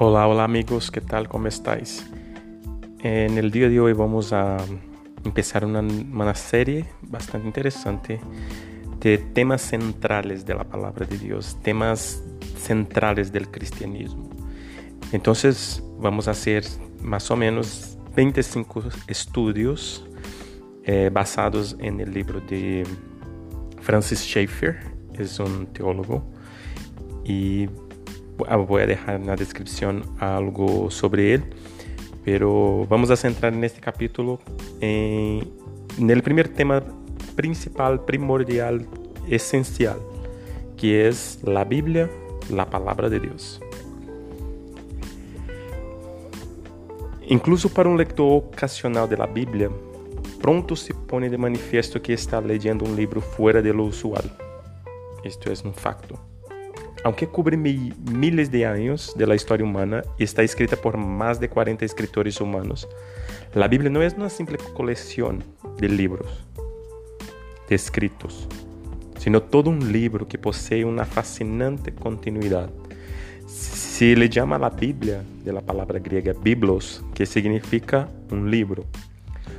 Hola, hola amigos, ¿qué tal? ¿Cómo estáis? En el día de hoy vamos a empezar una, una, serie bastante interesante de temas centrales de la palabra de Dios, temas centrales del cristianismo. Entonces vamos a hacer más o menos 25 estudios eh, basados en el libro de Francis Schaeffer, es un teólogo, y voy a dejar en la descripción algo sobre él, pero vamos a centrar en este capítulo en, en el primer tema principal, primordial, esencial, que es la Biblia, la palabra de Dios. Incluso para un lector ocasional de la Biblia, pronto se pone de manifiesto que está leyendo un libro fuera de lo usual. Esto es un facto. Aunque cubre miles de años de la historia humana y está escrita por más de 40 escritores humanos, la Biblia no es una simple colección de libros, de escritos, sino todo un libro que posee una fascinante continuidad. Se le llama la Biblia de la palabra griega biblos, que significa un libro.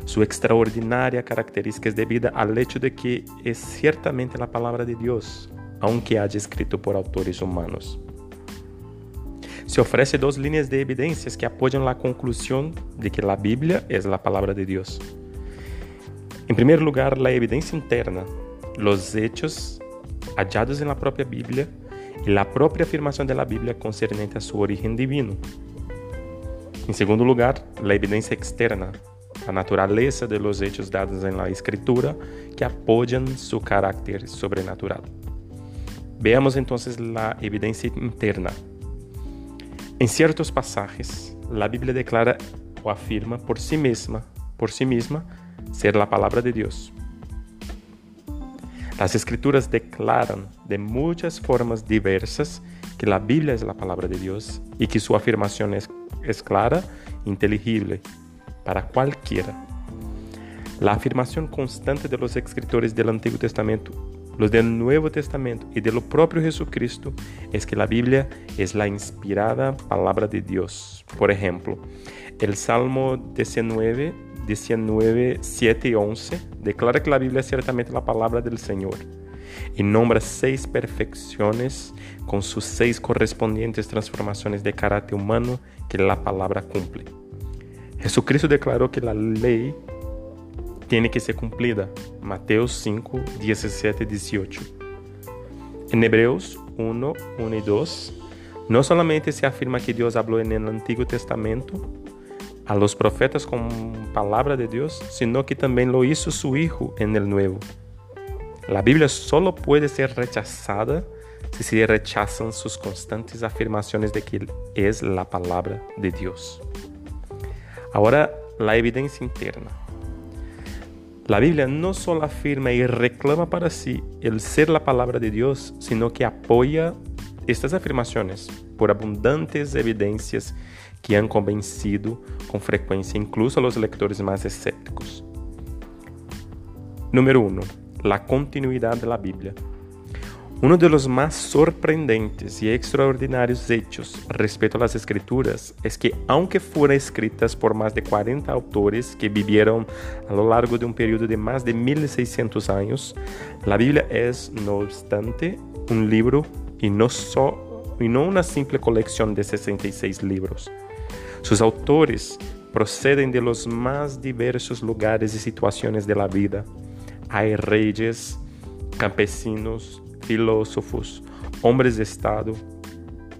Su extraordinaria característica es debida al hecho de que es ciertamente la palabra de Dios, aunque haja escrito por autores humanos. Se oferece duas linhas de evidências que apoiam a conclusão de que a Bíblia é a palavra de Deus. Em primeiro lugar, a evidência interna, os hechos hallados na própria Bíblia e a própria afirmação da Bíblia concernente a sua origem divino. Em segundo lugar, a evidência externa, a natureza de los hechos dados em la Escritura que apoiam seu caráter sobrenatural. Veamos entonces la evidencia interna. En ciertos pasajes, la Biblia declara o afirma por sí misma, por sí misma, ser la palabra de Dios. Las escrituras declaran de muchas formas diversas que la Biblia es la palabra de Dios y que su afirmación es, es clara, inteligible para cualquiera. La afirmación constante de los escritores del Antiguo Testamento los del Nuevo Testamento y de lo propio Jesucristo es que la Biblia es la inspirada palabra de Dios. Por ejemplo, el Salmo 19, 19, 7 y 11 declara que la Biblia es ciertamente la palabra del Señor y nombra seis perfecciones con sus seis correspondientes transformaciones de carácter humano que la palabra cumple. Jesucristo declaró que la ley tiene que ser cumplida. Mateus 5, 17 y 18. En Hebreos 1, 1 y 2, no solamente se afirma que Dios habló en el Antiguo Testamento a los profetas con palabra de Dios, sino que también lo hizo su Hijo en el Nuevo. La Biblia solo puede ser rechazada si se rechazan sus constantes afirmaciones de que es la palabra de Dios. Ahora, la evidencia interna. La Biblia no solo afirma y reclama para sí el ser la palabra de Dios, sino que apoya estas afirmaciones por abundantes evidencias que han convencido con frecuencia incluso a los lectores más escépticos. Número 1. La continuidad de la Biblia. Uno de los más sorprendentes y extraordinarios hechos respecto a las escrituras es que, aunque fueron escritas por más de 40 autores que vivieron a lo largo de un periodo de más de 1600 años, la Biblia es, no obstante, un libro y no, y no una simple colección de 66 libros. Sus autores proceden de los más diversos lugares y situaciones de la vida. Hay reyes, campesinos, filósofos, hombres de Estado,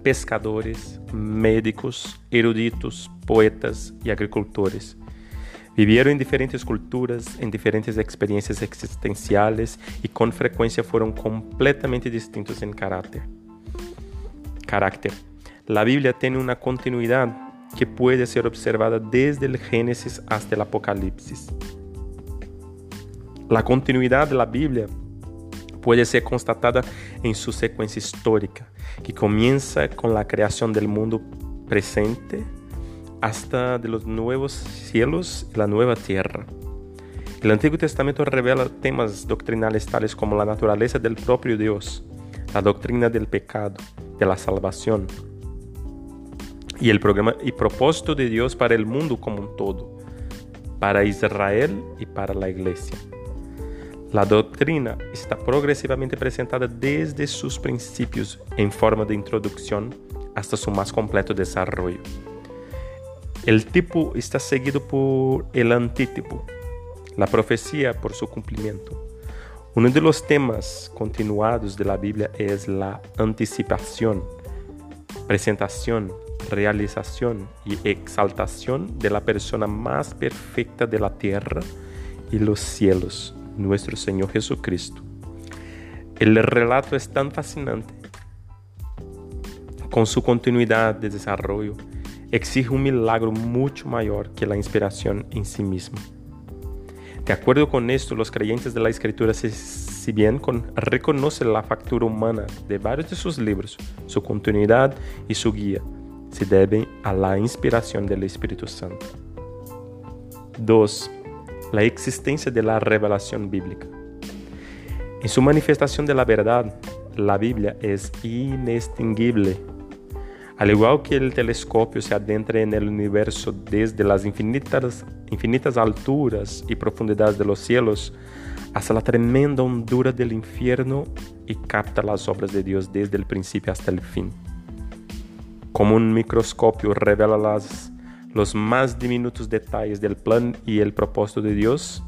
pescadores, médicos, eruditos, poetas y agricultores. Vivieron en diferentes culturas, en diferentes experiencias existenciales y con frecuencia fueron completamente distintos en carácter. Carácter. La Biblia tiene una continuidad que puede ser observada desde el Génesis hasta el Apocalipsis. La continuidad de la Biblia puede ser constatada en su secuencia histórica, que comienza con la creación del mundo presente hasta de los nuevos cielos y la nueva tierra. El Antiguo Testamento revela temas doctrinales tales como la naturaleza del propio Dios, la doctrina del pecado, de la salvación. y el programa y propósito de Dios para el mundo como un todo, para Israel y para la iglesia. La doctrina está progresivamente presentada desde sus principios en forma de introducción hasta su más completo desarrollo. El tipo está seguido por el antítipo, la profecía por su cumplimiento. Uno de los temas continuados de la Biblia es la anticipación, presentación, realización y exaltación de la persona más perfecta de la tierra y los cielos, nuestro Señor Jesucristo. El relato es tan fascinante, con su continuidad de desarrollo, exige un milagro mucho mayor que la inspiración en sí misma. De acuerdo con esto, los creyentes de la Escritura, si bien reconocen la factura humana de varios de sus libros, su continuidad y su guía, se deben a la inspiración del Espíritu Santo. 2 la existencia de la revelación bíblica. En su manifestación de la verdad, la Biblia es inextinguible. Al igual que el telescopio se adentra en el universo desde las infinitas, infinitas alturas y profundidades de los cielos hasta la tremenda hondura del infierno y capta las obras de Dios desde el principio hasta el fin. Como un microscopio revela las los más diminutos detalles del plan y el propósito de Dios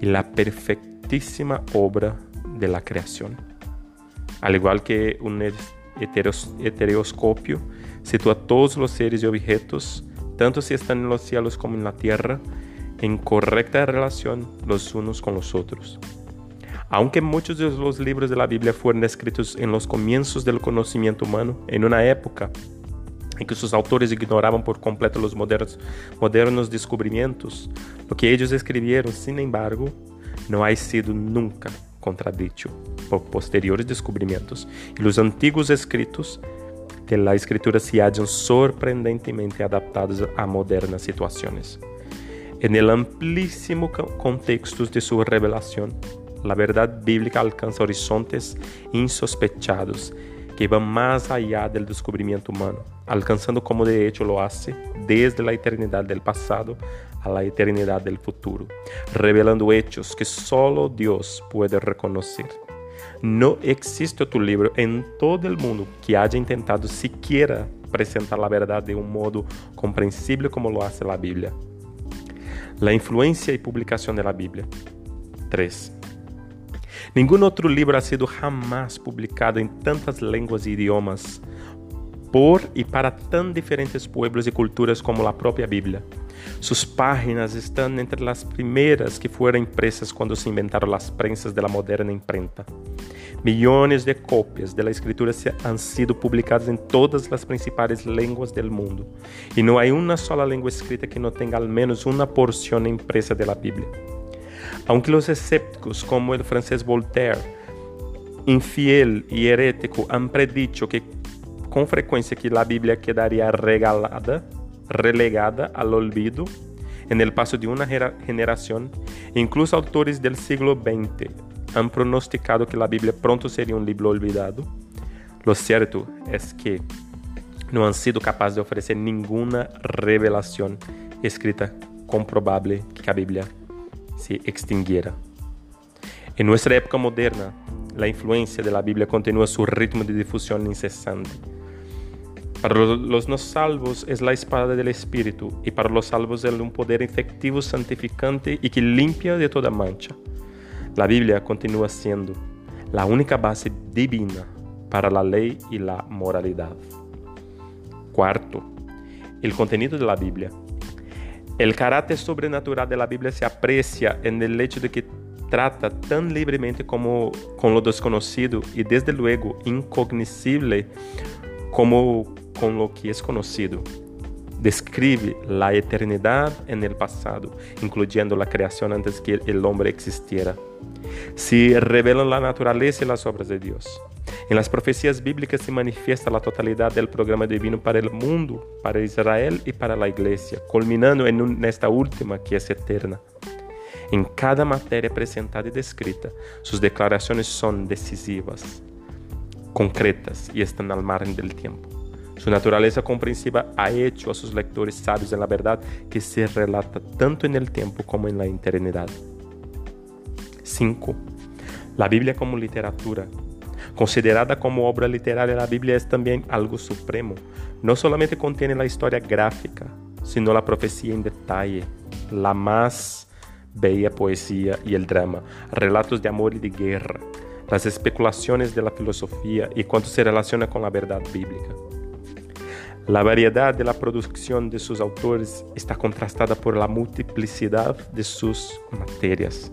y la perfectísima obra de la creación. Al igual que un heteroscopio sitúa todos los seres y objetos, tanto si están en los cielos como en la tierra, en correcta relación los unos con los otros. Aunque muchos de los libros de la Biblia fueron escritos en los comienzos del conocimiento humano, en una época em que seus autores ignoravam por completo os modernos, modernos o que eles escribieron, sin embargo, não ha sido nunca contradito por posteriores descobrimentos e os antigos escritos de la escritura se hallan sorprendentemente adaptados a modernas situações. En el amplíssimo contexto de sua revelação, a verdade bíblica alcança horizontes insospechados que van más allá del descubrimiento humano, alcanzando como de hecho lo hace desde la eternidad del pasado a la eternidad del futuro, revelando hechos que solo Dios puede reconocer. No existe otro libro en todo el mundo que haya intentado siquiera presentar la verdad de un modo comprensible como lo hace la Biblia. La influencia y publicación de la Biblia. 3. Ningún outro livro ha sido jamás publicado em tantas línguas e idiomas por e para tão diferentes pueblos e culturas como a própria Bíblia. Suas páginas estão entre as primeiras que foram impressas quando se inventaram as prensas da moderna imprenta. Milhões de cópias da escritura han sido publicadas em todas as principais línguas do mundo, e não há uma sola língua escrita que não tenha al menos uma porção impressa da Bíblia. Aunque los escépticos como el francés Voltaire, infiel y herético, han predicho que con frecuencia que la Biblia quedaría regalada, relegada al olvido en el paso de una generación, incluso autores del siglo XX han pronosticado que la Biblia pronto sería un libro olvidado. Lo cierto es que no han sido capaces de ofrecer ninguna revelación escrita comprobable que la Biblia se extinguiera. En nuestra época moderna, la influencia de la Biblia continúa su ritmo de difusión incesante. Para los no salvos es la espada del Espíritu y para los salvos es un poder efectivo, santificante y que limpia de toda mancha. La Biblia continúa siendo la única base divina para la ley y la moralidad. Cuarto, el contenido de la Biblia El caráter sobrenatural de la Biblia se aprecia en el hecho de que trata tan libremente como con lo desconocido y desde luego incognoscible como con lo que es conocido. Describe la eternidad en el pasado, incluyendo la creación antes que el hombre existiera. Se revelan la naturaleza y las obras de Dios. En las profecías bíblicas se manifiesta la totalidad del programa divino para el mundo, para Israel y para la iglesia, culminando en, esta última que es eterna. En cada materia presentada y descrita, sus declaraciones son decisivas, concretas y están al margen del tiempo. Su naturaleza comprensiva ha hecho a sus lectores sabios en la verdad que se relata tanto en el tiempo como en la eternidad. 5. La Biblia como literatura. Considerada como obra literaria, la Biblia es también algo supremo. No solamente contiene la historia gráfica, sino la profecía en detalle, la más bella poesía y el drama, relatos de amor y de guerra, las especulaciones de la filosofía y cuanto se relaciona con la verdad bíblica. La variedad de la producción de sus autores está contrastada por la multiplicidad de sus materias.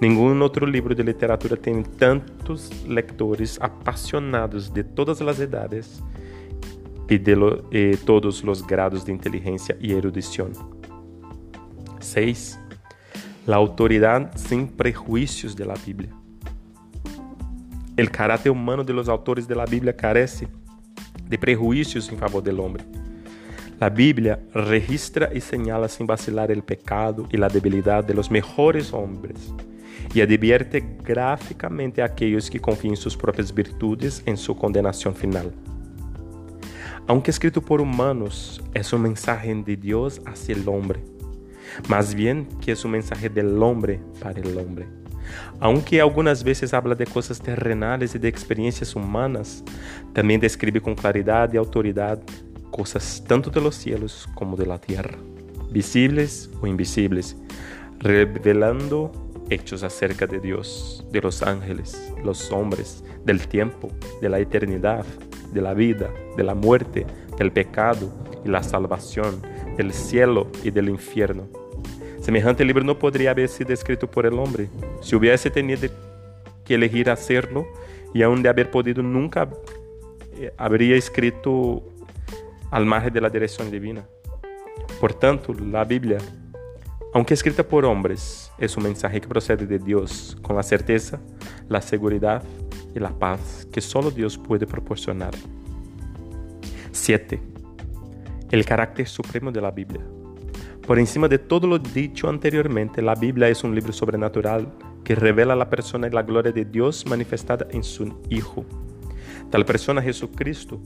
Ningún otro libro de literatura tiene tantos lectores apasionados de todas las edades y de lo, eh, todos los grados de inteligencia y erudición. 6. La autoridad sin prejuicios de la Biblia. El carácter humano de los autores de la Biblia carece de prejuicios en favor del hombre. La Biblia registra y señala sin vacilar el pecado y la debilidad de los mejores hombres y advierte gráficamente a aquellos que confían en sus propias virtudes en su condenación final. Aunque escrito por humanos, es un mensaje de Dios hacia el hombre, más bien que es un mensaje del hombre para el hombre. Aunque algunas veces habla de cosas terrenales y de experiencias humanas, también describe con claridad y autoridad cosas tanto de los cielos como de la tierra, visibles o invisibles, revelando hechos acerca de Dios, de los ángeles, los hombres, del tiempo, de la eternidad, de la vida, de la muerte, del pecado y la salvación, del cielo y del infierno Semejante libro no podría haber sido escrito por el hombre. Si hubiese tenido que elegir hacerlo y aún de haber podido, nunca eh, habría escrito al margen de la dirección divina. Por tanto, la Biblia, aunque escrita por hombres, es un mensaje que procede de Dios con la certeza, la seguridad y la paz que solo Dios puede proporcionar. 7. El carácter supremo de la Biblia. Por encima de todo lo dicho anteriormente, la Biblia es un libro sobrenatural que revela la persona y la gloria de Dios manifestada en su Hijo. Tal persona, Jesucristo,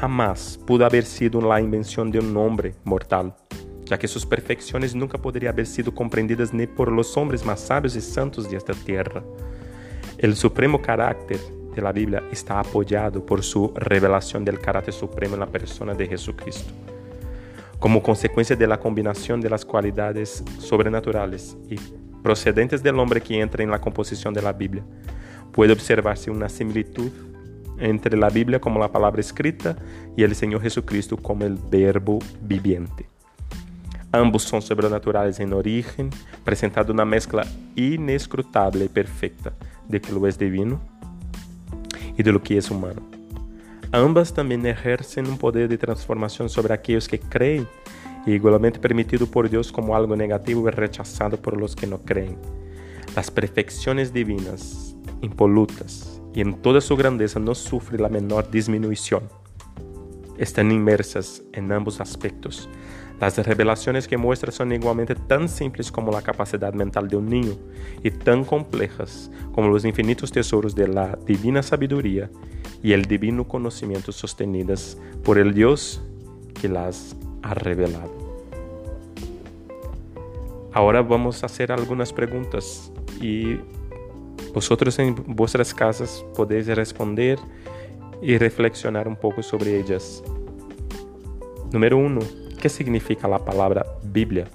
jamás pudo haber sido la invención de un hombre mortal, ya que sus perfecciones nunca podrían haber sido comprendidas ni por los hombres más sabios y santos de esta tierra. El supremo carácter de la Biblia está apoyado por su revelación del carácter supremo en la persona de Jesucristo como consecuencia de la combinación de las cualidades sobrenaturales y procedentes del hombre que entra en la composición de la Biblia. Puede observarse una similitud entre la Biblia como la palabra escrita y el Señor Jesucristo como el verbo viviente. Ambos son sobrenaturales en origen, presentando una mezcla inescrutable y perfecta de que lo es divino y de lo que es humano. Ambas también ejercen un poder de transformación sobre aquellos que creen igualmente permitido por Dios como algo negativo y rechazado por los que no creen. Las perfecciones divinas, impolutas y en toda su grandeza no sufren la menor disminución. Están inmersas en ambos aspectos. Las revelaciones que muestra son igualmente tan simples como la capacidad mental de un niño y tan complejas como los infinitos tesoros de la divina sabiduría y el divino conocimiento sostenidas por el Dios que las ha revelado. Ahora vamos a hacer algunas preguntas y vosotros en vuestras casas podéis responder y reflexionar un poco sobre ellas. Número uno, ¿qué significa la palabra Biblia?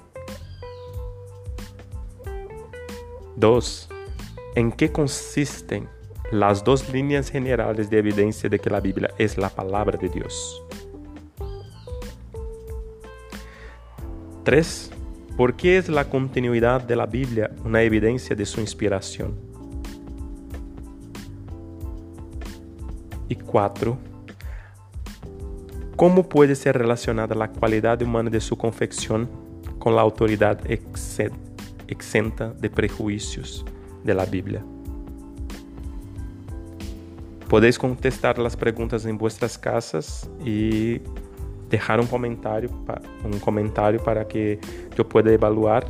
Dos, ¿en qué consisten las dos líneas generales de evidencia de que la Biblia es la palabra de Dios. 3. ¿Por qué es la continuidad de la Biblia una evidencia de su inspiración? Y 4. ¿Cómo puede ser relacionada la cualidad humana de su confección con la autoridad exenta de prejuicios de la Biblia? Podéis contestar las preguntas en vuestras casas y dejar un comentario, un comentario para que yo pueda evaluar,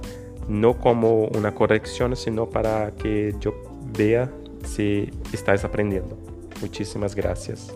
no como una corrección, sino para que yo vea si estáis aprendiendo. Muchísimas gracias.